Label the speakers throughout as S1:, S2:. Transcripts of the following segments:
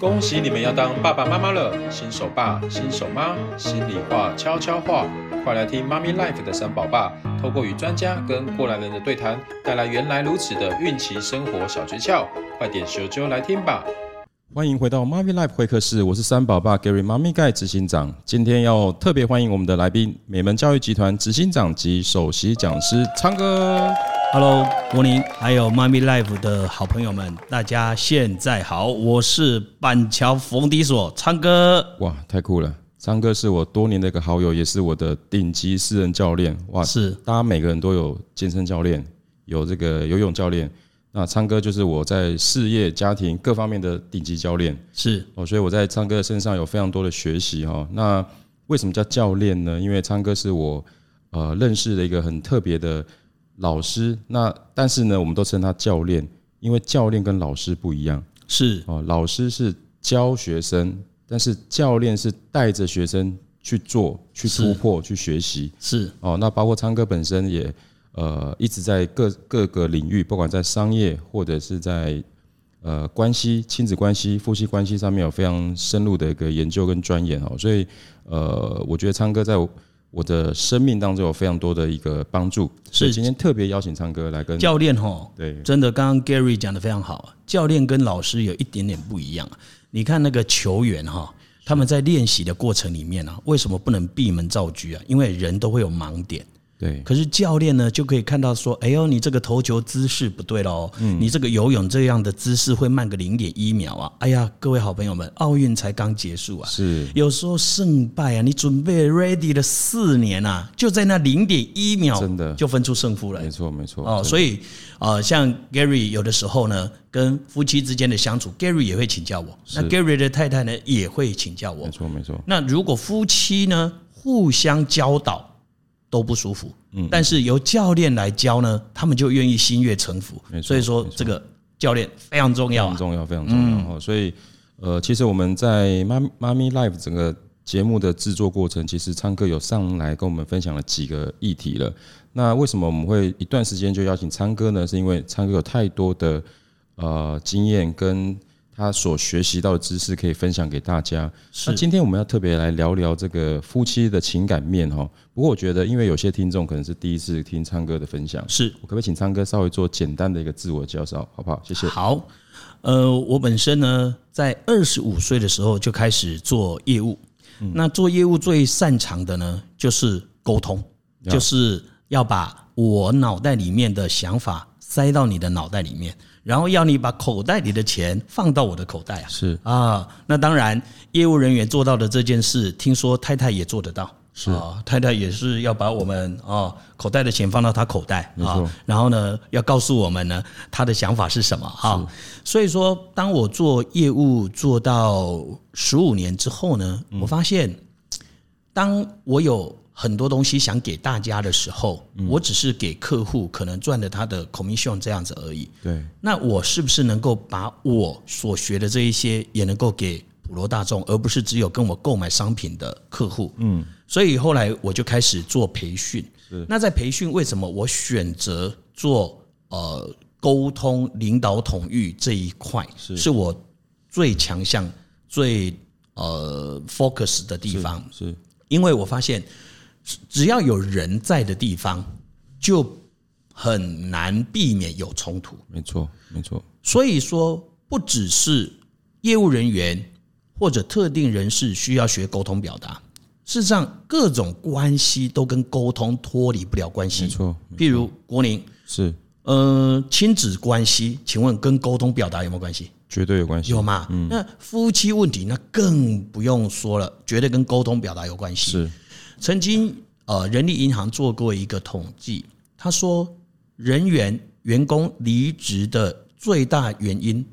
S1: 恭喜你们要当爸爸妈妈了，新手爸、新手妈，心里话、悄悄话，快来听妈咪 life 的三宝爸，透过与专家跟过来人的对谈，带来原来如此的孕期生活小诀窍，快点咻啾来听吧！欢迎回到妈咪 life 会客室，我是三宝爸 Gary 妈咪盖执行长，今天要特别欢迎我们的来宾，美门教育集团执行长及首席讲师昌哥。
S2: Hello，国宁，还有妈咪 Life 的好朋友们，大家现在好，我是板桥冯迪所昌哥。
S1: 哇，太酷了！昌哥是我多年的一个好友，也是我的顶级私人教练。哇，
S2: 是，
S1: 大家每个人都有健身教练，有这个游泳教练，那昌哥就是我在事业、家庭各方面的顶级教练。
S2: 是
S1: 哦，所以我在昌哥身上有非常多的学习哈。那为什么叫教练呢？因为昌哥是我呃认识的一个很特别的。老师，那但是呢，我们都称他教练，因为教练跟老师不一样。
S2: 是
S1: 哦，老师是教学生，但是教练是带着学生去做、去突破、去学习。
S2: 是
S1: 哦，那包括昌哥本身也呃一直在各各个领域，不管在商业或者是在呃关系、亲子关系、夫妻关系上面有非常深入的一个研究跟钻研哦，所以呃，我觉得昌哥在。我的生命当中有非常多的一个帮助，所以今天特别邀请昌哥来跟
S2: 教练吼，
S1: 对，
S2: 真的刚刚 Gary 讲的非常好啊，教练跟老师有一点点不一样啊，你看那个球员哈，他们在练习的过程里面啊，为什么不能闭门造车啊？因为人都会有盲点。
S1: 对，
S2: 可是教练呢，就可以看到说，哎呦，你这个投球姿势不对喽，嗯，你这个游泳这样的姿势会慢个零点一秒啊，哎呀，各位好朋友们，奥运才刚结束啊，
S1: 是，
S2: 有时候胜败啊，你准备 ready 了四年啊，就在那零点一秒，真的。就分出胜负了，
S1: 没错没错
S2: 哦，所以啊，像 Gary 有的时候呢，跟夫妻之间的相处，Gary 也会请教我，那 Gary 的太太呢也会请教我，
S1: 没错没错，
S2: 那如果夫妻呢互相教导。都不舒服，嗯，但是由教练来教呢，他们就愿意心悦诚服。所以说这个教练非常重要，
S1: 非常重要，非常重要。所以，呃，其实我们在妈妈咪 Life 整个节目的制作过程，其实昌哥有上来跟我们分享了几个议题了。那为什么我们会一段时间就邀请昌哥呢？是因为昌哥有太多的呃经验跟。他所学习到的知识可以分享给大家。那今天我们要特别来聊聊这个夫妻的情感面哈。不过我觉得，因为有些听众可能是第一次听昌哥的分享，
S2: 是
S1: 我可不可以请昌哥稍微做简单的一个自我介绍，好不好？谢谢。
S2: 好，呃，我本身呢，在二十五岁的时候就开始做业务。那做业务最擅长的呢，就是沟通，就是要把我脑袋里面的想法塞到你的脑袋里面。然后要你把口袋里的钱放到我的口袋啊！
S1: 是
S2: 啊，那当然，业务人员做到的这件事，听说太太也做得到。
S1: 是
S2: 啊，太太也是要把我们啊口袋的钱放到她口袋啊，然后呢，要告诉我们呢，她的想法是什么啊？所以说，当我做业务做到十五年之后呢，我发现，当我有。很多东西想给大家的时候，我只是给客户可能赚了他的 commission 这样子而已。
S1: 对，
S2: 那我是不是能够把我所学的这一些也能够给普罗大众，而不是只有跟我购买商品的客户？嗯，所以后来我就开始做培训。那在培训为什么我选择做呃沟通、领导、统御这一块，是是我最强项、最呃 focus 的地方？
S1: 是，
S2: 因为我发现。只要有人在的地方，就很难避免有冲突。
S1: 没错，没错。
S2: 所以说，不只是业务人员或者特定人士需要学沟通表达，事实上，各种关系都跟沟通脱离不了关系。
S1: 没错。
S2: 譬如国宁
S1: 是，
S2: 呃，亲子关系，请问跟沟通表达有没有关系？
S1: 绝对有关系。
S2: 有吗？嗯。那夫妻问题，那更不用说了，绝对跟沟通表达有关系。
S1: 是。
S2: 曾经，呃，人力银行做过一个统计，他说，人员员工离职的最大原因，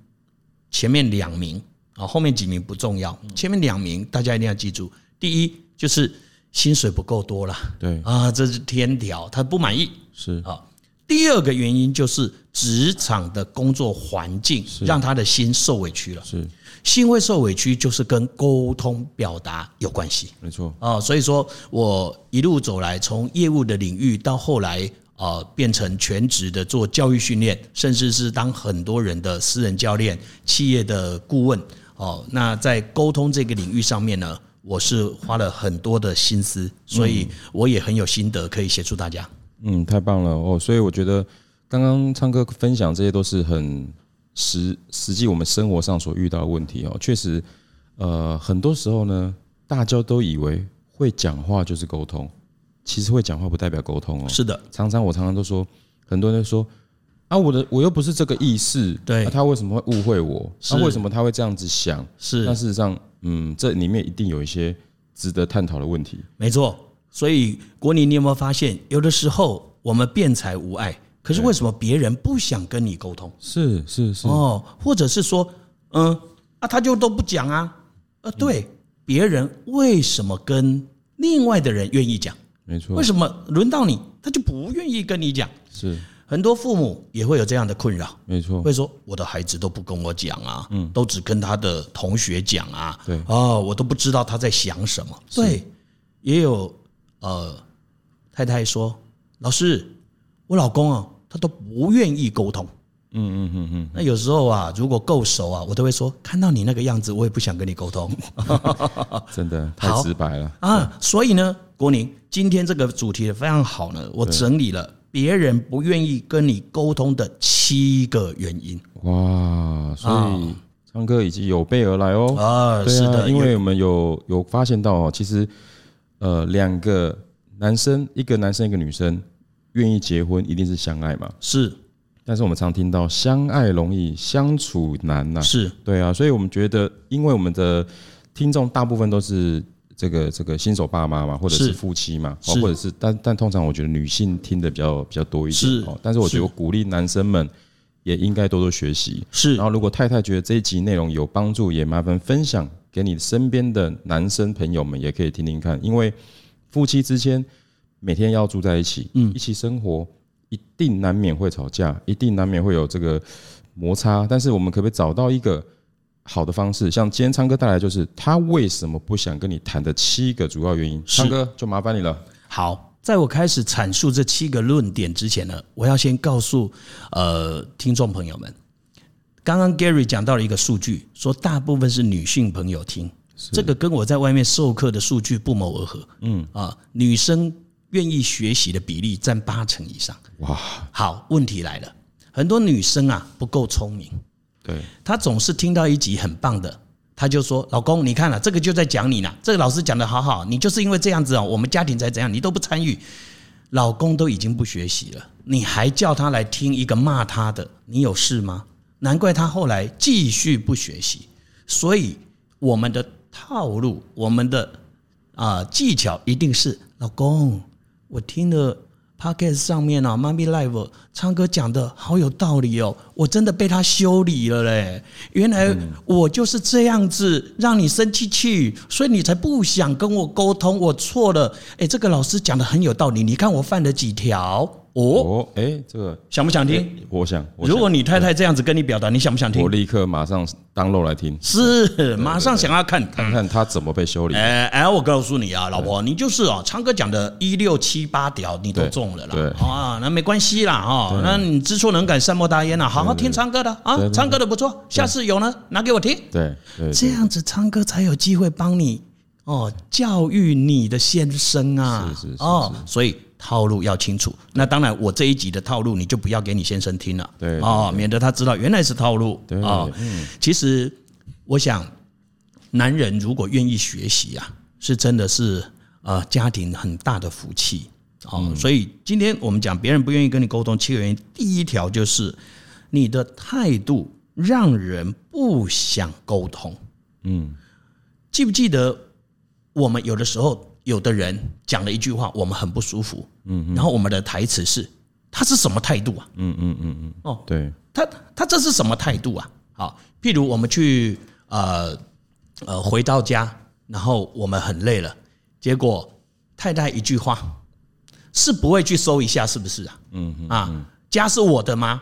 S2: 前面两名啊，后面几名不重要，前面两名大家一定要记住。第一就是薪水不够多了，
S1: 对
S2: 啊，这是天条，他不满意
S1: 是
S2: 啊。第二个原因就是职场的工作环境让他的心受委屈了，
S1: 是。
S2: 心会受委屈，就是跟沟通表达有关系。
S1: 没错
S2: 啊，所以说我一路走来，从业务的领域到后来啊，变成全职的做教育训练，甚至是当很多人的私人教练、企业的顾问哦，那在沟通这个领域上面呢，我是花了很多的心思，所以我也很有心得可以协助大家。
S1: 嗯，太棒了哦！所以我觉得刚刚昌哥分享这些都是很实实际我们生活上所遇到的问题哦。确实，呃，很多时候呢，大家都以为会讲话就是沟通，其实会讲话不代表沟通哦。
S2: 是的，
S1: 常常我常常都说，很多人说啊，我的我又不是这个意思，
S2: 对，
S1: 他为什么会误会我？那为什么他会这样子想？
S2: 是，
S1: 但事实上，嗯，这里面一定有一些值得探讨的问题。
S2: 没错。所以，国宁，你有没有发现，有的时候我们辩才无碍，可是为什么别人不想跟你沟通？
S1: 是是是
S2: 哦，或者是说，嗯啊，他就都不讲啊？呃，对，别人为什么跟另外的人愿意讲？
S1: 没错，
S2: 为什么轮到你，他就不愿意跟你讲？
S1: 是
S2: 很多父母也会有这样的困扰。
S1: 没错，
S2: 会说我的孩子都不跟我讲啊，嗯，都只跟他的同学讲啊，
S1: 对，
S2: 哦，我都不知道他在想什么。对，也有。呃，太太说：“老师，我老公啊，他都不愿意沟通。嗯嗯嗯嗯。那有时候啊，如果够熟啊，我都会说，看到你那个样子，我也不想跟你沟通。
S1: 真的 太直白了
S2: 啊！所以呢，国宁，今天这个主题非常好呢，我整理了别人不愿意跟你沟通的七个原因。
S1: 哇！所以昌哥已经有备而来哦。
S2: 啊，是的，
S1: 因为我们有有发现到哦，其实。呃，两个男生，一个男生，一个女生，愿意结婚，一定是相爱嘛？
S2: 是。
S1: 但是我们常听到相爱容易相处难呐。
S2: 是。
S1: 对啊，所以我们觉得，因为我们的听众大部分都是这个这个新手爸妈嘛，或者是夫妻嘛，哦或者是，但但通常我觉得女性听的比较比较多一点。是。但是我觉得我鼓励男生们也应该多多学习。是。然后如果太太觉得这一集内容有帮助，也麻烦分享。给你身边的男生朋友们也可以听听看，因为夫妻之间每天要住在一起，嗯，一起生活，一定难免会吵架，一定难免会有这个摩擦。但是我们可不可以找到一个好的方式？像今天昌哥带来，就是他为什么不想跟你谈的七个主要原因。昌哥就麻烦你了。
S2: 好，在我开始阐述这七个论点之前呢，我要先告诉呃听众朋友们。刚刚 Gary 讲到了一个数据，说大部分是女性朋友听，这个跟我在外面授课的数据不谋而合。嗯。啊，女生愿意学习的比例占八成以上。哇，好，问题来了，很多女生啊不够聪明，
S1: 对，
S2: 她总是听到一集很棒的，她就说：“老公，你看了这个就在讲你呢，这个老师讲的好好，你就是因为这样子哦，我们家庭才怎样，你都不参与，老公都已经不学习了，你还叫他来听一个骂他的，你有事吗？”难怪他后来继续不学习，所以我们的套路，我们的啊技巧一定是老公，我听了 Podcast 上面啊妈咪 Live 唱哥讲的好有道理哦，我真的被他修理了嘞，原来我就是这样子让你生气气，所以你才不想跟我沟通，我错了，诶，这个老师讲的很有道理，你看我犯了几条。哦，哎，这个想不想听？
S1: 我想。
S2: 如果你太太这样子跟你表达，你想不想听？
S1: 我立刻马上 download 来听。
S2: 是，马上想要看
S1: 看看他怎么被修理。
S2: 哎哎，我告诉你啊，老婆，你就是哦，昌哥讲的一六七八条你都中了啦。对啊，那没关系啦哈，那你知错能改，善莫大焉呐。好好听昌哥的啊，昌哥的不错，下次有呢拿给我听。
S1: 对，
S2: 这样子昌哥才有机会帮你哦教育你的先生啊。
S1: 是是是
S2: 哦，所以。套路要清楚，那当然，我这一集的套路你就不要给你先生听了，对啊，免得他知道原来是套路啊。其实我想，男人如果愿意学习啊，是真的是呃家庭很大的福气哦。所以今天我们讲别人不愿意跟你沟通七个原因，第一条就是你的态度让人不想沟通。嗯，记不记得我们有的时候？有的人讲了一句话，我们很不舒服，嗯，然后我们的台词是：他是什么态度啊？嗯嗯嗯嗯，哦，对，他他这是什么态度啊？好，譬如我们去呃呃回到家，然后我们很累了，结果太太一句话，是不会去搜一下是不是啊？嗯嗯啊，家是我的吗？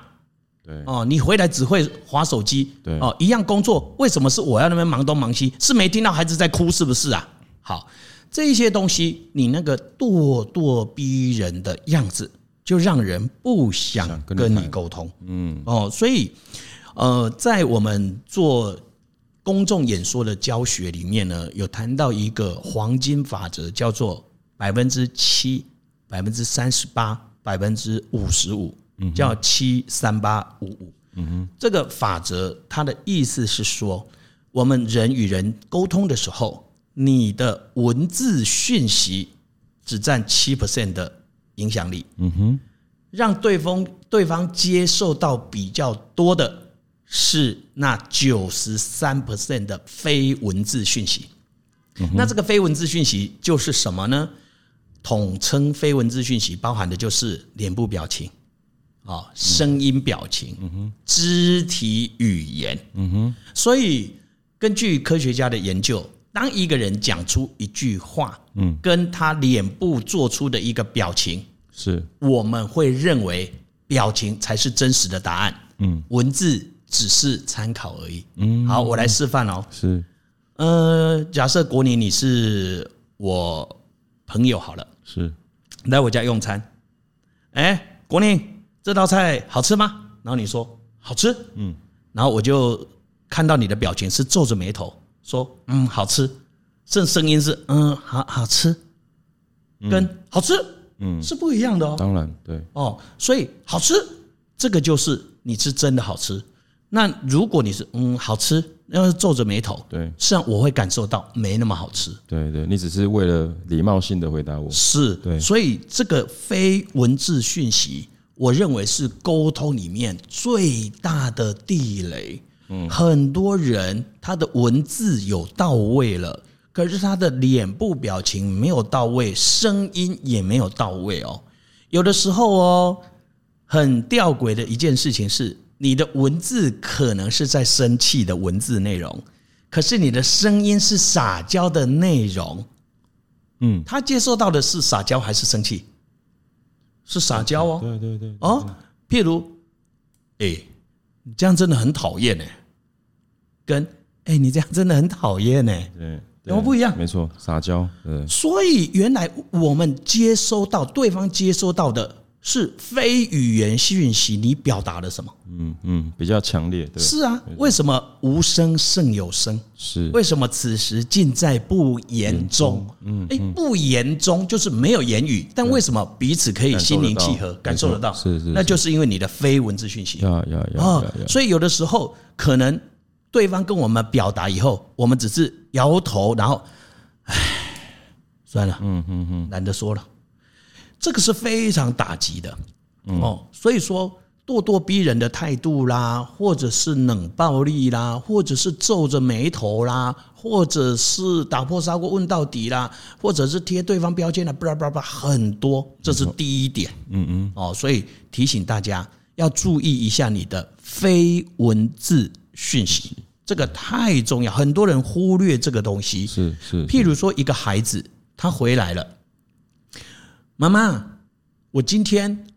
S2: 对哦，你回来只会划手机，对哦，一样工作，为什么是我要那边忙东忙西？是没听到孩子在哭是不是啊？好。这些东西，你那个咄咄逼人的样子，就让人不想跟你沟通。嗯，哦，所以，呃，在我们做公众演说的教学里面呢，有谈到一个黄金法则，叫做百分之七、百分之三十八、百分之五十五，叫七三八五五。嗯哼，这个法则它的意思是说，我们人与人沟通的时候，你的文字讯息只占七 percent 的影响力。嗯哼，让对方对方接受到比较多的是那九十三 percent 的非文字讯息。那这个非文字讯息就是什么呢？统称非文字讯息，包含的就是脸部表情。啊，声音、表情、肢体语言，嗯哼，所以根据科学家的研究，当一个人讲出一句话，嗯，跟他脸部做出的一个表情，是，我们会认为表情才是真实的答案，嗯，文字只是参考而已，嗯，好，我来示范哦，是，呃，假设国宁你是我朋友好了，是，来我家用餐，哎，国宁。这道菜好吃吗？然后你说好吃，嗯，然后我就看到你的表情是皱着眉头说，嗯，好吃，这声音是嗯，好好吃，跟好吃，嗯，是不一样的哦。
S1: 当然，对
S2: 哦，所以好吃这个就是你是真的好吃。那如果你是嗯好吃，要是皱着眉头，对，实际上我会感受到没那么好吃。
S1: 对对，你只是为了礼貌性的回答我，
S2: 是，对，所以这个非文字讯息。我认为是沟通里面最大的地雷。嗯，很多人他的文字有到位了，可是他的脸部表情没有到位，声音也没有到位哦。有的时候哦，很吊诡的一件事情是，你的文字可能是在生气的文字内容，可是你的声音是撒娇的内容。嗯，他接受到的是撒娇还是生气？是撒娇哦，对对对，哦，譬如，哎，你这样真的很讨厌呢，跟哎，你这样真的很讨厌呢，对，怎么不一样？
S1: 没错，撒娇，对。
S2: 所以原来我们接收到对方接收到的。是非语言讯息，你表达了什么？
S1: 嗯嗯，比较强烈。对，
S2: 是啊，为什么无声胜有声？是为什么此时尽在不言中？嗯，哎，不言中就是没有言语，但为什么彼此可以心灵契合，感受得到？是是，那就是因为你的非文字讯息。呀呀啊！所以有的时候可能对方跟我们表达以后，我们只是摇头，然后，唉，算了，嗯嗯嗯，懒得说了。这个是非常打击的哦，所以说咄咄逼人的态度啦，或者是冷暴力啦，或者是皱着眉头啦，或者是打破砂锅问到底啦，或者是贴对方标签啦，巴拉巴拉很多，这是第一点。嗯嗯，哦，所以提醒大家要注意一下你的非文字讯息，这个太重要，很多人忽略这个东西。是是，譬如说一个孩子他回来了。妈妈，我今天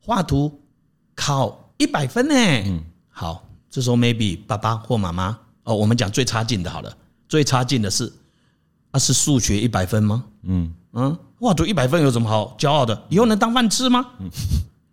S2: 画图考一百分呢。嗯，好，这时候 maybe 爸爸或妈妈哦，我们讲最差劲的好了，最差劲的是，啊是数学一百分吗？嗯嗯，画图一百分有什么好骄傲的？以后能当饭吃吗？嗯。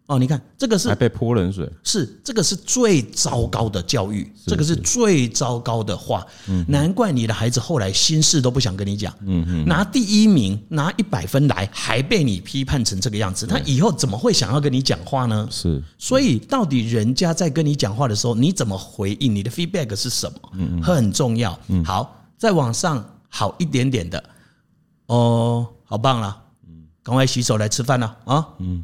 S2: 哦，你看这个是
S1: 还被泼冷水，
S2: 是这个是最糟糕的教育，这个是最糟糕的话。难怪你的孩子后来心事都不想跟你讲。嗯嗯，拿第一名拿一百分来，还被你批判成这个样子，他以后怎么会想要跟你讲话呢？是，所以到底人家在跟你讲话的时候，你怎么回应？你的 feedback 是什么？嗯嗯，很重要。嗯，好，再往上好一点点的，哦，好棒了。嗯，赶快洗手来吃饭了啊。嗯。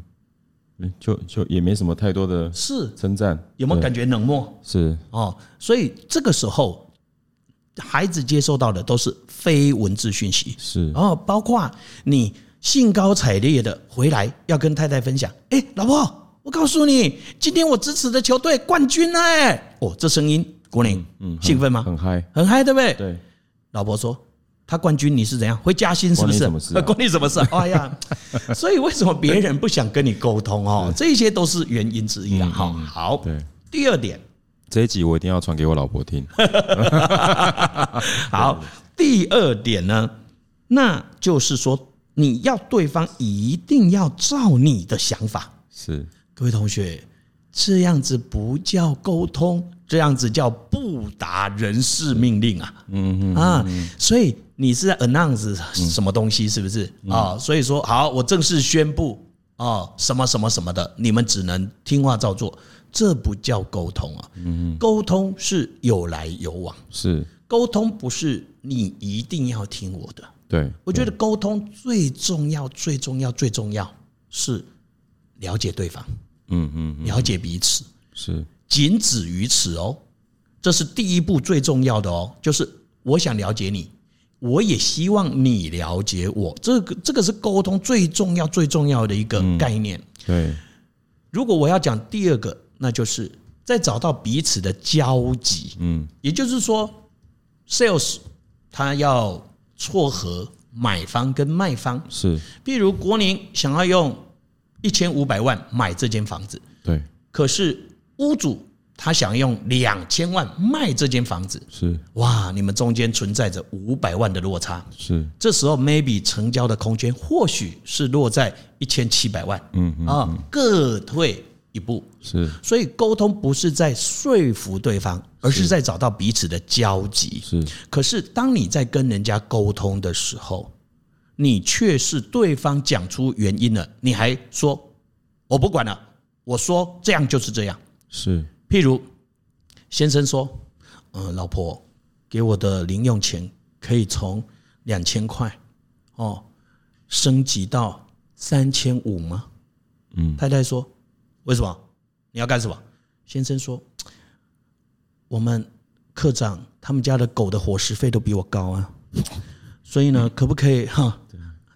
S1: 就就也没什么太多的是称赞，
S2: 有没有感觉冷漠？是哦，所以这个时候孩子接受到的都是非文字讯息，是哦，包括你兴高采烈的回来要跟太太分享，哎，老婆，我告诉你，今天我支持的球队冠军了，哦，这声音，国宁，嗯，兴奋吗？
S1: 很嗨，
S2: 很嗨，对不对？对，老婆说。他冠军，你是怎样？会加薪是不是？关你什么事？哎呀，所以为什么别人不想跟你沟通哦？这些都是原因之一啊。好，好，对。第二点，
S1: 这一集我一定要传给我老婆听。
S2: 好，第二点呢，那就是说你要对方一定要照你的想法。是，各位同学，这样子不叫沟通，这样子叫不达人事命令啊！嗯嗯啊，所以你是在 announce 什么东西，是不是啊？所以说好，我正式宣布哦，什么什么什么的，你们只能听话照做，这不叫沟通啊！嗯，沟通是有来有往，
S1: 是
S2: 沟通不是你一定要听我的。
S1: 对，
S2: 我觉得沟通最重要、最重要、最重要是了解对方。嗯嗯，了解彼此
S1: 是。
S2: 仅止于此哦，这是第一步最重要的哦，就是我想了解你，我也希望你了解我，这个这个是沟通最重要最重要的一个概念。
S1: 对，
S2: 如果我要讲第二个，那就是在找到彼此的交集。嗯，也就是说，sales 他要撮合买方跟卖方，
S1: 是，
S2: 譬如国宁想要用。一千五百万买这间房子，
S1: 对。
S2: 可是屋主他想用两千万卖这间房子，
S1: 是。
S2: 哇，你们中间存在着五百万的落差，
S1: 是。
S2: 这时候 maybe 成交的空间或许是落在一千七百万，嗯啊，各退一步，
S1: 是。
S2: 所以沟通不是在说服对方，而是在找到彼此的交集，
S1: 是。
S2: 可是当你在跟人家沟通的时候，你却是对方讲出原因了，你还说我不管了，我说这样就是这样。
S1: 是，
S2: 譬如先生说，嗯，老婆给我的零用钱可以从两千块哦升级到三千五吗？嗯，太太说为什么？你要干什么？先生说，我们课长他们家的狗的伙食费都比我高啊，所以呢，可不可以哈？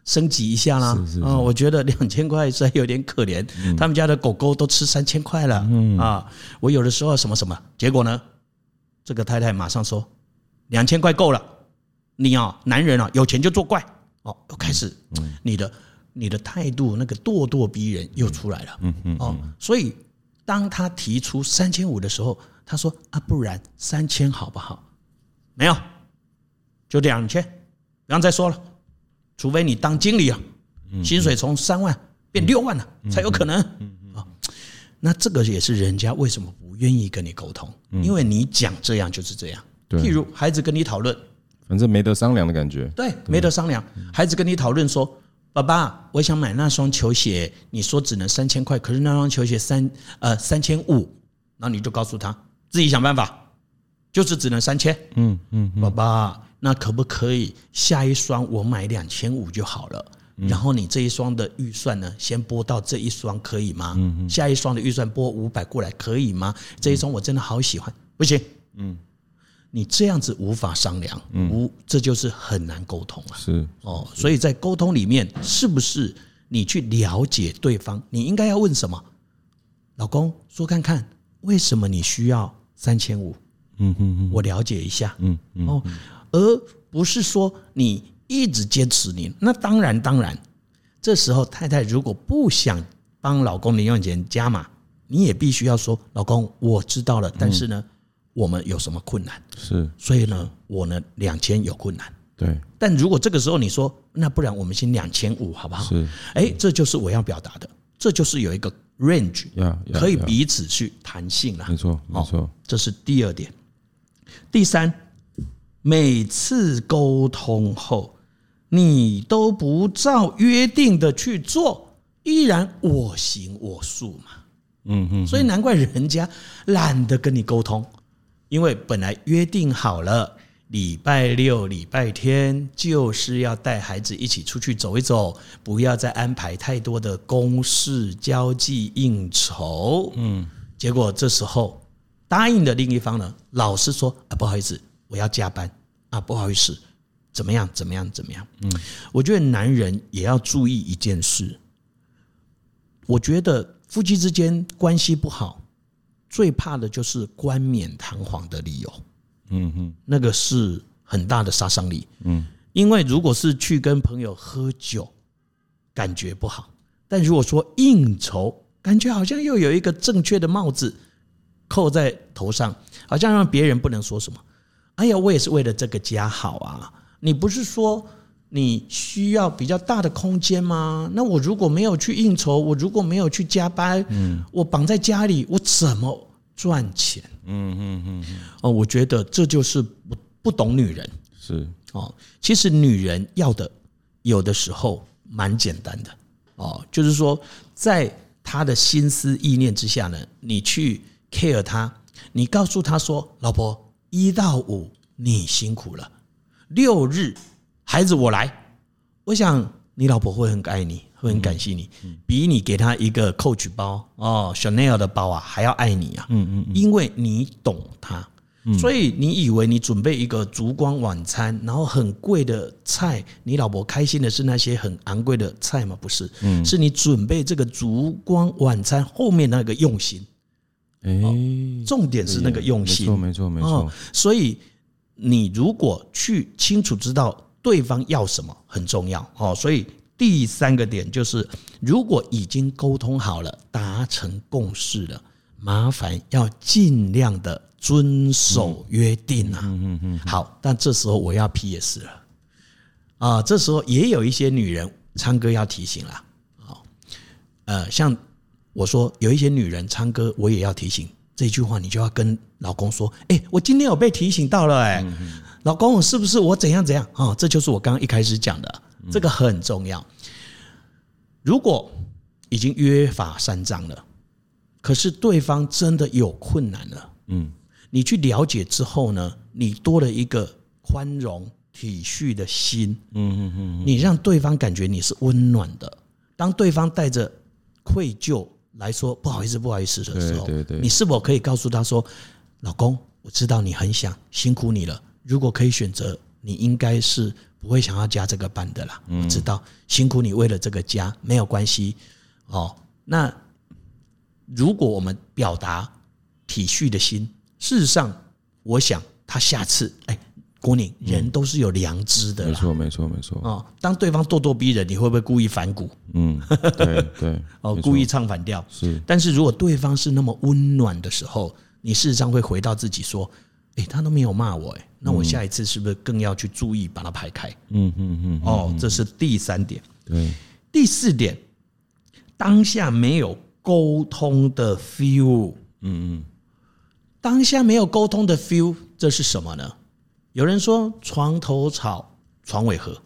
S2: 升级一下啦！啊，我觉得两千块实在有点可怜。他们家的狗狗都吃三千块了啊！我有的时候什么什么，结果呢？这个太太马上说：“两千块够了，你啊，男人啊，有钱就作怪哦。”又开始你的你的态度那个咄咄逼人又出来了。嗯嗯哦，所以当他提出三千五的时候，他说：“啊，不然三千好不好？”没有，就两千，不要再说了。除非你当经理啊，薪水从三万变六万了，才有可能啊。那这个也是人家为什么不愿意跟你沟通，因为你讲这样就是这样。譬如孩子跟你讨论，
S1: 反正没得商量的感觉。
S2: 对，没得商量。孩子跟你讨论说：“爸爸，我想买那双球鞋，你说只能三千块，可是那双球鞋三呃三千五，那你就告诉他自己想办法，就是只能三千。嗯嗯，爸爸。那可不可以下一双我买两千五就好了？然后你这一双的预算呢，先拨到这一双可以吗？下一双的预算拨五百过来可以吗？这一双我真的好喜欢，不行。嗯，你这样子无法商量，无这就是很难沟通啊。
S1: 是
S2: 哦，所以在沟通里面，是不是你去了解对方？你应该要问什么？老公说看看，为什么你需要三千五？嗯嗯嗯，我了解一下。嗯嗯哦。而不是说你一直坚持你，那当然当然，这时候太太如果不想帮老公零用钱加码，你也必须要说，老公我知道了，但是呢，我们有什么困难？
S1: 是，
S2: 所以呢，我呢两千有困难。
S1: 对，
S2: 但如果这个时候你说，那不然我们先两千五好不好？是，哎，这就是我要表达的，这就是有一个 range，可以彼此去弹性了。
S1: 没错，没错，
S2: 这是第二点，第三。每次沟通后，你都不照约定的去做，依然我行我素嘛。嗯嗯，所以难怪人家懒得跟你沟通，因为本来约定好了，礼拜六、礼拜天就是要带孩子一起出去走一走，不要再安排太多的公事、交际、应酬。嗯，结果这时候答应的另一方呢，老是说啊，不好意思。我要加班啊，不好意思，怎么样？怎么样？怎么样？嗯，我觉得男人也要注意一件事。我觉得夫妻之间关系不好，最怕的就是冠冕堂皇的理由。嗯哼，那个是很大的杀伤力。嗯，因为如果是去跟朋友喝酒，感觉不好；但如果说应酬，感觉好像又有一个正确的帽子扣在头上，好像让别人不能说什么。哎呀，我也是为了这个家好啊！你不是说你需要比较大的空间吗？那我如果没有去应酬，我如果没有去加班，嗯，我绑在家里，我怎么赚钱？嗯嗯嗯哦，我觉得这就是不不懂女人
S1: 是
S2: 哦。其实女人要的有的时候蛮简单的哦，就是说在她的心思意念之下呢，你去 care 她，你告诉她说：“老婆，一到五你辛苦了，六日。”孩子，我来。我想你老婆会很爱你，会很感谢你，比你给她一个 Coach 包哦，Chanel 的包啊还要爱你啊。嗯嗯，因为你懂她，所以你以为你准备一个烛光晚餐，然后很贵的菜，你老婆开心的是那些很昂贵的菜吗？不是，是你准备这个烛光晚餐后面那个用心。哎，重点是那个用心，
S1: 没错没错没错。
S2: 所以你如果去清楚知道。对方要什么很重要哦，所以第三个点就是，如果已经沟通好了，达成共识了，麻烦要尽量的遵守约定啊。嗯嗯嗯。好，但这时候我要 PS 了啊，这时候也有一些女人，昌哥要提醒了啊。呃，像我说有一些女人，唱歌我也要提醒这句话，你就要跟老公说，哎，我今天有被提醒到了，哎。老公，我是不是我怎样怎样啊？这就是我刚刚一开始讲的，这个很重要。如果已经约法三章了，可是对方真的有困难了，嗯，你去了解之后呢，你多了一个宽容体恤的心，嗯嗯嗯，你让对方感觉你是温暖的。当对方带着愧疚来说不好意思不好意思的时候，你是否可以告诉他说：“老公，我知道你很想，辛苦你了。”如果可以选择，你应该是不会想要加这个班的啦。我知道辛苦你为了这个家，没有关系哦。那如果我们表达体恤的心，事实上，我想他下次，哎，人都是有良知的。没
S1: 错，没错，没错。哦，
S2: 当对方咄咄逼人，你会不会故意反骨？嗯，
S1: 对对。
S2: 哦，故意唱反调。是。但是如果对方是那么温暖的时候，你事实上会回到自己说。哎，他都没有骂我，哎，那我下一次是不是更要去注意把他排开？嗯嗯嗯。哦，这是第三点。对。第四点，当下没有沟通的 feel。嗯嗯。当下没有沟通的 feel，这是什么呢？有人说床头吵，床尾和，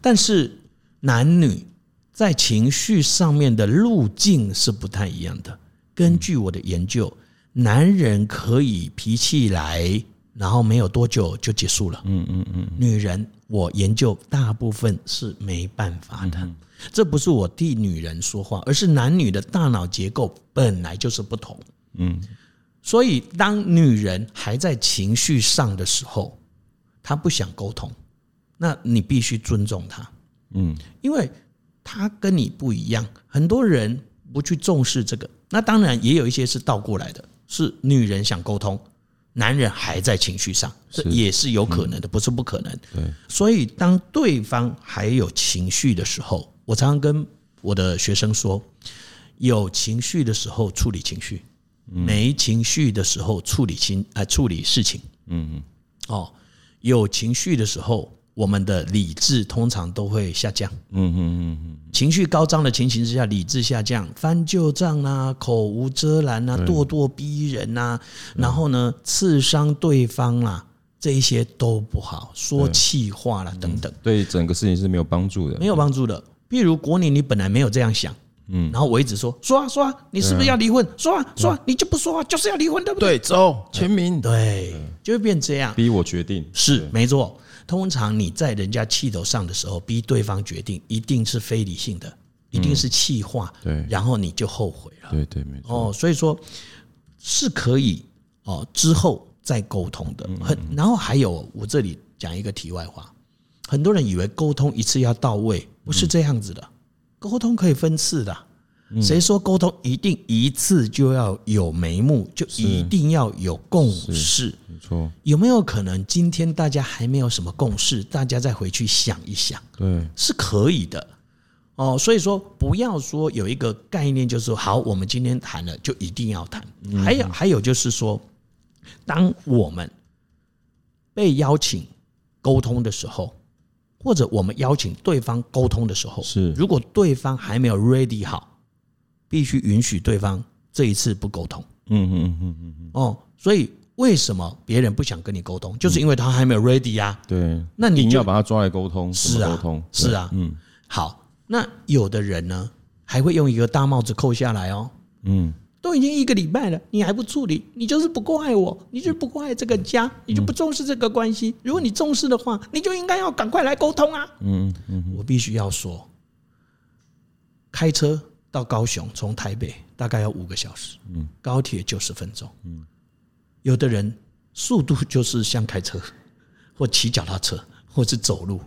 S2: 但是男女在情绪上面的路径是不太一样的。根据我的研究。男人可以脾气来，然后没有多久就结束了。嗯嗯嗯。女人，我研究大部分是没办法的。这不是我替女人说话，而是男女的大脑结构本来就是不同。嗯。所以，当女人还在情绪上的时候，她不想沟通，那你必须尊重她。嗯。因为她跟你不一样，很多人不去重视这个。那当然也有一些是倒过来的。是女人想沟通，男人还在情绪上，这也是有可能的，不是不可能。对，所以当对方还有情绪的时候，我常常跟我的学生说：有情绪的时候处理情绪，没情绪的时候处理情啊处理事情。嗯嗯，哦，有情绪的时候。我们的理智通常都会下降，嗯嗯嗯嗯，情绪高涨的情形之下，理智下降，翻旧账啊，口无遮拦啊，咄咄逼人啊，然后呢，刺伤对方啦，这一些都不好，说气话啦等等，
S1: 对整个事情是没有帮助的，
S2: 没有帮助的。譬如国宁，你本来没有这样想，嗯，然后我一直说说啊说啊，你是不是要离婚？说啊说啊，你就不说话，就是要离婚，对不对？
S1: 对，走，签名，
S2: 对，就会变这样，
S1: 逼我决定，
S2: 是没错。通常你在人家气头上的时候，逼对方决定，一定是非理性的，一定是气话，对，然后你就后悔了，
S1: 对对没错。
S2: 哦，所以说是可以哦之后再沟通的。很，然后还有我这里讲一个题外话，很多人以为沟通一次要到位，不是这样子的，沟通可以分次的。谁说沟通一定一次就要有眉目，就一定要有共识？没错。有没有可能今天大家还没有什么共识，大家再回去想一想？对，是可以的。哦，所以说不要说有一个概念，就是说好，我们今天谈了就一定要谈。还有还有就是说，当我们被邀请沟通的时候，或者我们邀请对方沟通的时候，
S1: 是
S2: 如果对方还没有 ready 好，必须允许对方这一次不沟通。
S1: 嗯嗯嗯嗯嗯。
S2: 哦，所以为什么别人不想跟你沟通，就是因为他还没有 ready 呀。
S1: 对，
S2: 那你就
S1: 要把他抓来沟通，
S2: 是啊，
S1: 沟通
S2: 是啊。
S1: 嗯，
S2: 好，那有的人呢，还会用一个大帽子扣下来哦。嗯。都已经一个礼拜了，你还不处理，你就是不够爱我，你就是不够爱这个家，你就不重视这个关系。如果你重视的话，你就应该要赶快来沟通啊！嗯嗯，我必须要说，开车到高雄，从台北大概要五个小时，嗯，高铁九十分钟，嗯，有的人速度就是像开车，或骑脚踏车，或是走路，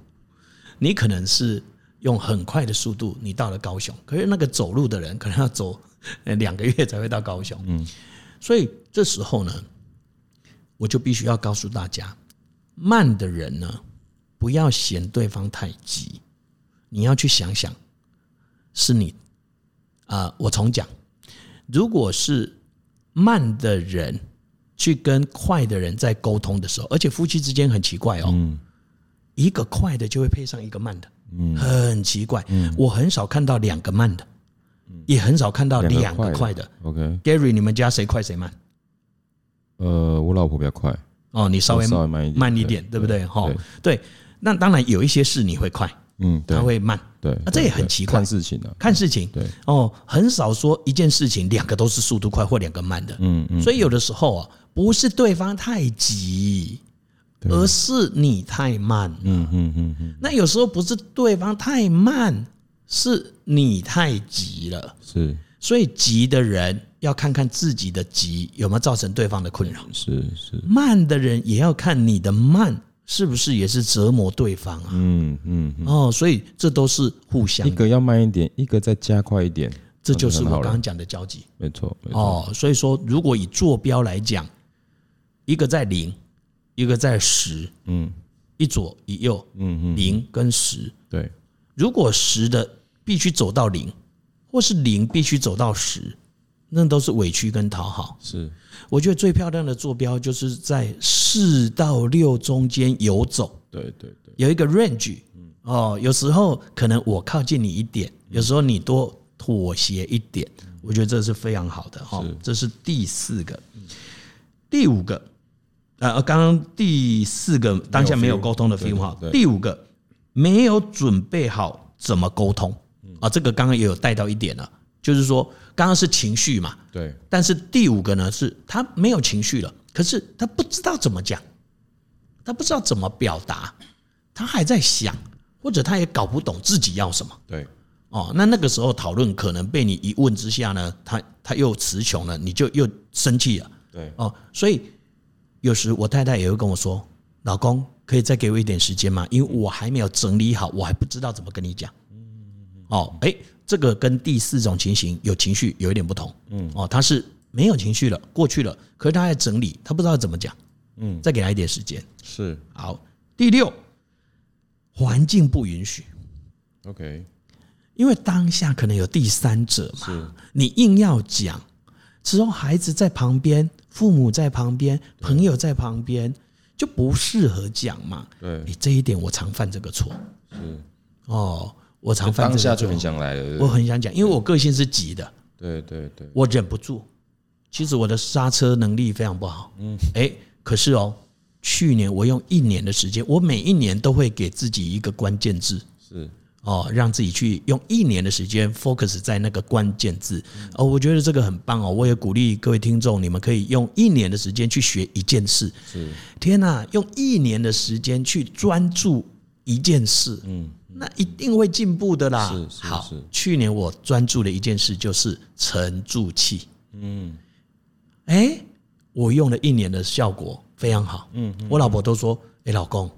S2: 你可能是用很快的速度，你到了高雄，可是那个走路的人可能要走。两个月才会到高雄，嗯，所以这时候呢，我就必须要告诉大家，慢的人呢，不要嫌对方太急，你要去想想，是你啊，我重讲，如果是慢的人去跟快的人在沟通的时候，而且夫妻之间很奇怪哦，一个快的就会配上一个慢的，嗯，很奇怪，嗯。我很少看到两个慢的。也很少看到两个快的。OK，Gary，你们家谁快谁慢？
S1: 呃，我老婆比较快。
S2: 哦，你稍微稍微慢一点，慢一点，对不对？哈，对。那当然有一些事你会快，嗯，他会慢，对。那这也很奇怪。
S1: 看事情的，
S2: 看事情。对。哦，很少说一件事情两个都是速度快或两个慢的。嗯嗯。所以有的时候啊，不是对方太急，而是你太慢。嗯嗯嗯嗯。那有时候不是对方太慢。是你太急了，是，所以急的人要看看自己的急有没有造成对方的困扰，是是。慢的人也要看你的慢是不是也是折磨对方啊，嗯嗯。哦，所以这都是互相，
S1: 一个要慢一点，一个再加快一点，
S2: 这就是我刚刚讲的交集，
S1: 没错。
S2: 哦，所以说如果以坐标来讲，一个在零，一个在十，嗯，一左一右，嗯嗯，零跟十，对。如果十的必须走到零，或是零必须走到十，那都是委屈跟讨好。是，我觉得最漂亮的坐标就是在四到六中间游走。对对对，有一个 range。哦，有时候可能我靠近你一点，有时候你多妥协一点，我觉得这是非常好的。哈，这是第四个，第五个，呃，刚刚第四个当下没有沟通的 feel 哈，第五个没有准备好怎么沟通。啊，这个刚刚也有带到一点了，就是说刚刚是情绪嘛，对，但是第五个呢是他没有情绪了，可是他不知道怎么讲，他不知道怎么表达，他还在想，或者他也搞不懂自己要什么，对，哦，那那个时候讨论可能被你一问之下呢，他他又词穷了，你就又生气了，对，哦，所以有时我太太也会跟我说，老公可以再给我一点时间吗？因为我还没有整理好，我还不知道怎么跟你讲。哦，哎，这个跟第四种情形有情绪有一点不同。嗯，哦，他是没有情绪了，过去了，可是他在整理，他不知道怎么讲。嗯，再给他一点时间。是，好。第六，环境不允许。OK，因为当下可能有第三者嘛，你硬要讲，之后孩子在旁边，父母在旁边，朋友在旁边，就不适合讲嘛。对，你这一点我常犯这个错。是，哦。我常犯
S1: 当下就很想来了，
S2: 我很想讲，因为我个性是急的，
S1: 对对对，
S2: 我忍不住。其实我的刹车能力非常不好，嗯，哎，可是哦，去年我用一年的时间，我每一年都会给自己一个关键字，是哦，让自己去用一年的时间 focus 在那个关键字，哦，我觉得这个很棒哦，我也鼓励各位听众，你们可以用一年的时间去学一件事，是，天哪，用一年的时间去专注一件事，嗯。那一定会进步的啦。是是是。好，去年我专注的一件事就是沉住气。嗯，哎，我用了一年的效果非常好。嗯，我老婆都说：“哎，老公，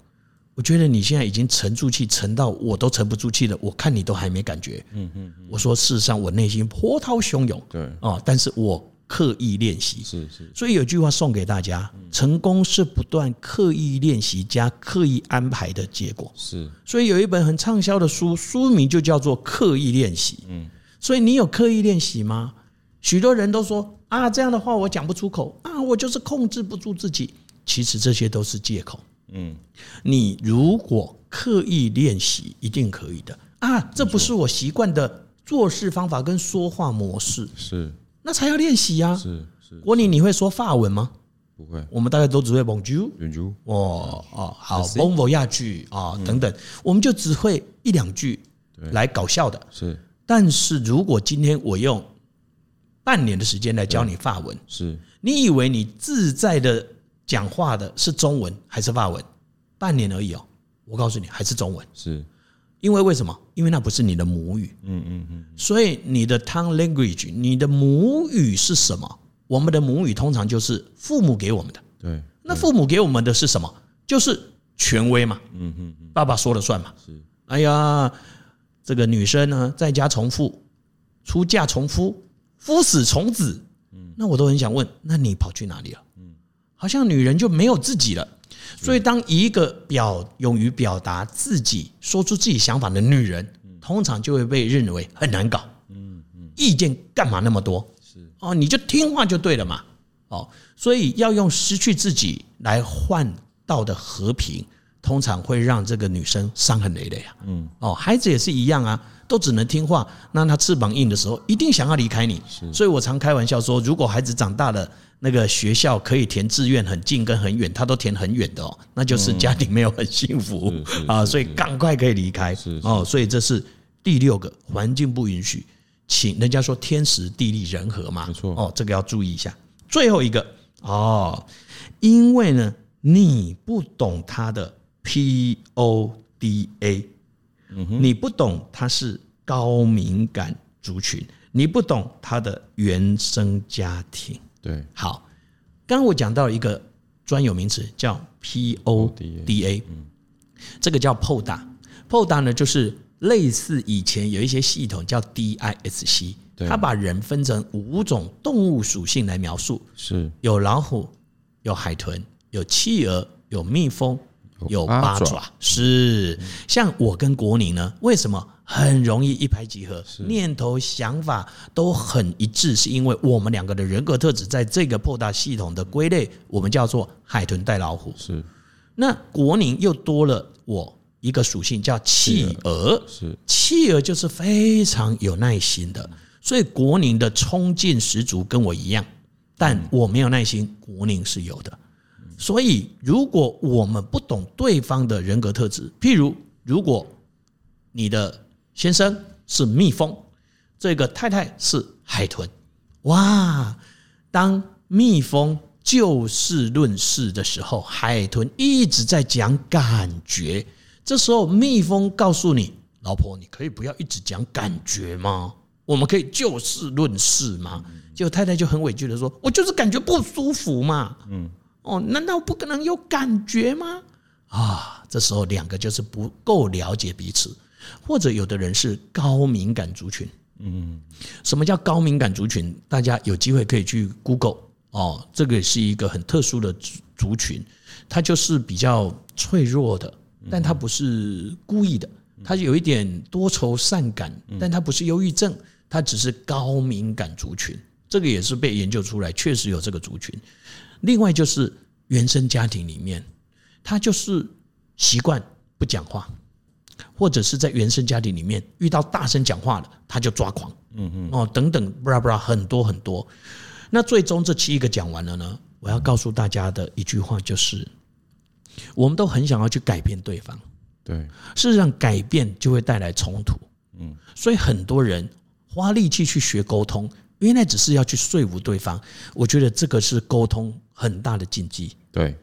S2: 我觉得你现在已经沉住气，沉到我都沉不住气了。我看你都还没感觉。”嗯嗯。我说：“事实上，我内心波涛汹涌。”对。哦，但是我。刻意练习是是，所以有句话送给大家：成功是不断刻意练习加刻意安排的结果。是，所以有一本很畅销的书，书名就叫做《刻意练习》。嗯，所以你有刻意练习吗？许多人都说啊，这样的话我讲不出口啊，我就是控制不住自己。其实这些都是借口。嗯，你如果刻意练习一定可以的。啊！这不是我习惯的做事方法跟说话模式，
S1: 是。
S2: 那才要练习呀！
S1: 是是，
S2: 国宁，你会说法文吗？
S1: 不会，
S2: 我们大概都只会
S1: Bonjour，Bonjour，Bonjour
S2: 哦哦，好，Bon voyage 啊等等，我们就只会一两句来搞笑的。
S1: 是，
S2: 但是如果今天我用半年的时间来教你法文，
S1: 是。
S2: 你以为你自在的讲话的是中文还是法文？半年而已哦，我告诉你，还是中文。
S1: 是，
S2: 因为为什么？因为那不是你的母语。
S1: 嗯嗯嗯。
S2: 所以你的 tongue language，你的母语是什么？我们的母语通常就是父母给我们的。
S1: 对。
S2: 那父母给我们的是什么？就是权威嘛。嗯嗯嗯。爸爸说了算嘛。是。哎呀，这个女生呢，在家从父，出嫁从夫，夫死从子。嗯。那我都很想问，那你跑去哪里了？嗯。好像女人就没有自己了。所以，当一个表勇于表达自己、说出自己想法的女人，通常就会被认为很难搞。嗯嗯，意见干嘛那么多？是哦，你就听话就对了嘛。哦，所以要用失去自己来换到的和平，通常会让这个女生伤痕累累啊。嗯哦，孩子也是一样啊，都只能听话。那他翅膀硬的时候，一定想要离开你。所以我常开玩笑说，如果孩子长大了。那个学校可以填志愿很近跟很远，他都填很远的哦，那就是家庭没有很幸福 啊，所以赶快可以离开哦。所以这是第六个环境不允许，请人家说天时地利人和嘛，没错哦，这个要注意一下。最后一个哦，因为呢你不懂他的 P O D A，嗯你不懂它是高敏感族群，你不懂它的原生家庭。
S1: 对，
S2: 好，刚刚我讲到一个专有名词叫 PODA，这个叫 PODA，PODA 呢就是类似以前有一些系统叫 DISC，它把人分成五种动物属性来描述，是。有老虎、有海豚、有企鹅、有蜜蜂、有八爪，是像我跟国宁呢，为什么？很容易一拍即合，念头想法都很一致，是因为我们两个的人格特质在这个 PODA 系统的归类，我们叫做海豚带老虎。是，那国宁又多了我一个属性叫企鹅，是企鹅就是非常有耐心的，所以国宁的冲劲十足，跟我一样，但我没有耐心，国宁是有的。所以如果我们不懂对方的人格特质，譬如如果你的先生是蜜蜂，这个太太是海豚，哇！当蜜蜂就事论事的时候，海豚一直在讲感觉。这时候蜜蜂告诉你：“老婆，你可以不要一直讲感觉吗？我们可以就事论事吗？”结果太太就很委屈的说：“我就是感觉不舒服嘛。”嗯，哦，难道不可能有感觉吗？啊，这时候两个就是不够了解彼此。或者有的人是高敏感族群，嗯，什么叫高敏感族群？大家有机会可以去 Google 哦，这个是一个很特殊的族族群，它就是比较脆弱的，但它不是故意的，它有一点多愁善感，但它不是忧郁症，它只是高敏感族群，这个也是被研究出来，确实有这个族群。另外就是原生家庭里面，他就是习惯不讲话。或者是在原生家庭里面遇到大声讲话了，他就抓狂，嗯嗯，哦，等等，布拉布拉，很多很多。那最终这七个讲完了呢？我要告诉大家的一句话就是：我们都很想要去改变对方，对，事实上改变就会带来冲突，嗯，所以很多人花力气去学沟通，原来只是要去说服对方。我觉得这个是沟通很大的禁忌，对。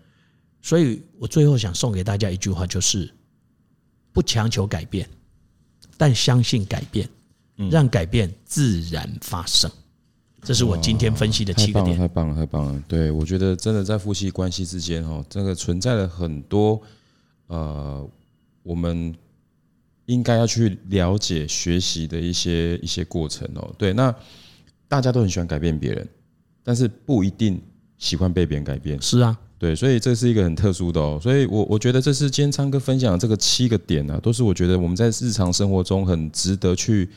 S2: 所以我最后想送给大家一句话，就是。不强求改变，但相信改变，让改变自然发生。这是我今天分析的七个点。
S1: 太棒了，太棒了！对，我觉得真的在夫妻关系之间，哦，这个存在了很多呃，我们应该要去了解、学习的一些一些过程哦。对，那大家都很喜欢改变别人，但是不一定喜欢被别人改变。
S2: 是啊。
S1: 对，所以这是一个很特殊的哦，所以我我觉得这是今天昌哥分享的这个七个点呢，都是我觉得我们在日常生活中很值得去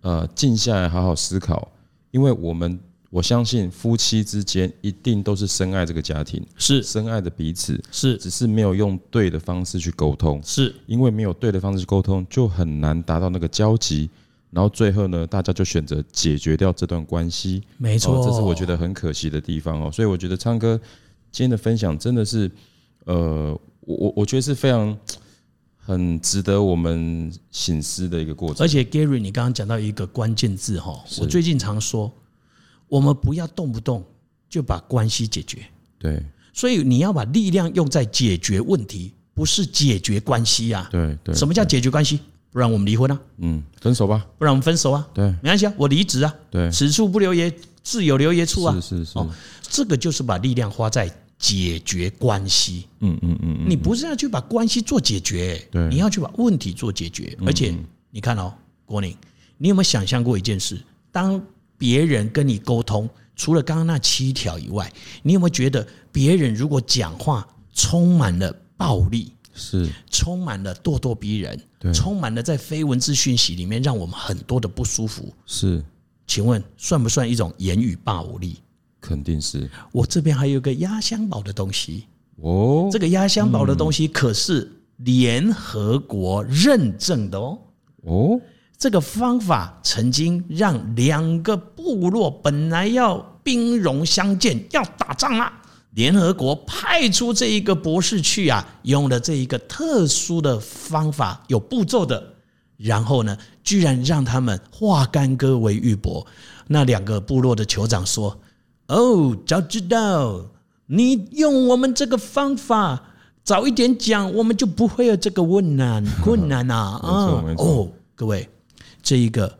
S1: 呃静下来好好思考，因为我们我相信夫妻之间一定都是深爱这个家庭，
S2: 是。
S1: 深爱的彼此，
S2: 是，
S1: 只是没有用对的方式去沟通，
S2: 是。
S1: 因为没有对的方式去沟通，就很难达到那个交集，然后最后呢，大家就选择解决掉这段关系，
S2: 没错，
S1: 这是我觉得很可惜的地方哦。所以我觉得昌哥今天的分享真的是，呃，我我我觉得是非常很值得我们醒思的一个过程。
S2: 而且 Gary，你刚刚讲到一个关键字哈，我最近常说。我们不要动不动就把关系解决，
S1: 对，
S2: 所以你要把力量用在解决问题，不是解决关系啊。
S1: 对对，
S2: 什么叫解决关系？不然我们离婚啊？
S1: 嗯，分手吧。
S2: 不然我们分手啊？
S1: 对，
S2: 没关系啊，我离职啊。
S1: 对，
S2: 此处不留爷，自有留爷处啊。
S1: 是是是，
S2: 哦，这个就是把力量花在解决关系。
S1: 嗯嗯嗯，
S2: 你不是要去把关系做解决，对，你要去把问题做解决。而且你看哦，郭宁，你有没有想象过一件事？当别人跟你沟通，除了刚刚那七条以外，你有没有觉得别人如果讲话充满了暴力，
S1: 是
S2: 充满了咄咄逼人，对，充满了在非文字讯息里面让我们很多的不舒服？
S1: 是，
S2: 请问算不算一种言语暴力？
S1: 肯定是。
S2: 我这边还有个压箱宝的东西
S1: 哦，
S2: 这个压箱宝的东西可是联合国认证的哦哦。这个方法曾经让两个部落本来要兵戎相见，要打仗了，联合国派出这一个博士去啊，用了这一个特殊的方法，有步骤的，然后呢，居然让他们化干戈为玉帛。那两个部落的酋长说：“哦，早知道你用我们这个方法，早一点讲，我们就不会有这个困难 困难啊！”啊，哦，各位。这一个，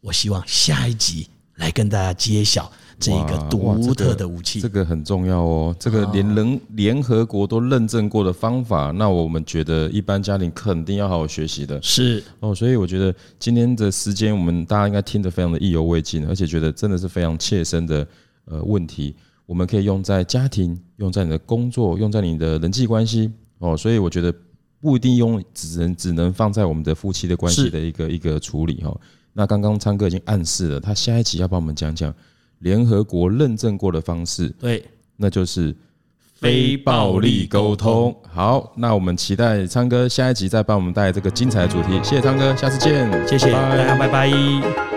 S2: 我希望下一集来跟大家揭晓这一个独特的武器，
S1: 这个很重要哦。这个连人联合国都认证过的方法，那我们觉得一般家庭肯定要好好学习的。
S2: 是
S1: 哦，所以我觉得今天的时间，我们大家应该听得非常的意犹未尽，而且觉得真的是非常切身的呃问题，我们可以用在家庭，用在你的工作，用在你的人际关系哦。所以我觉得。不一定用，只能只能放在我们的夫妻的关系的一个一个处理哈。那刚刚昌哥已经暗示了，他下一集要帮我们讲讲联合国认证过的方式，
S2: 对，
S1: 那就是非暴力沟通。好，那我们期待昌哥下一集再帮我们带来这个精彩的主题。谢谢昌哥，下次见，
S2: 谢谢大家，拜拜。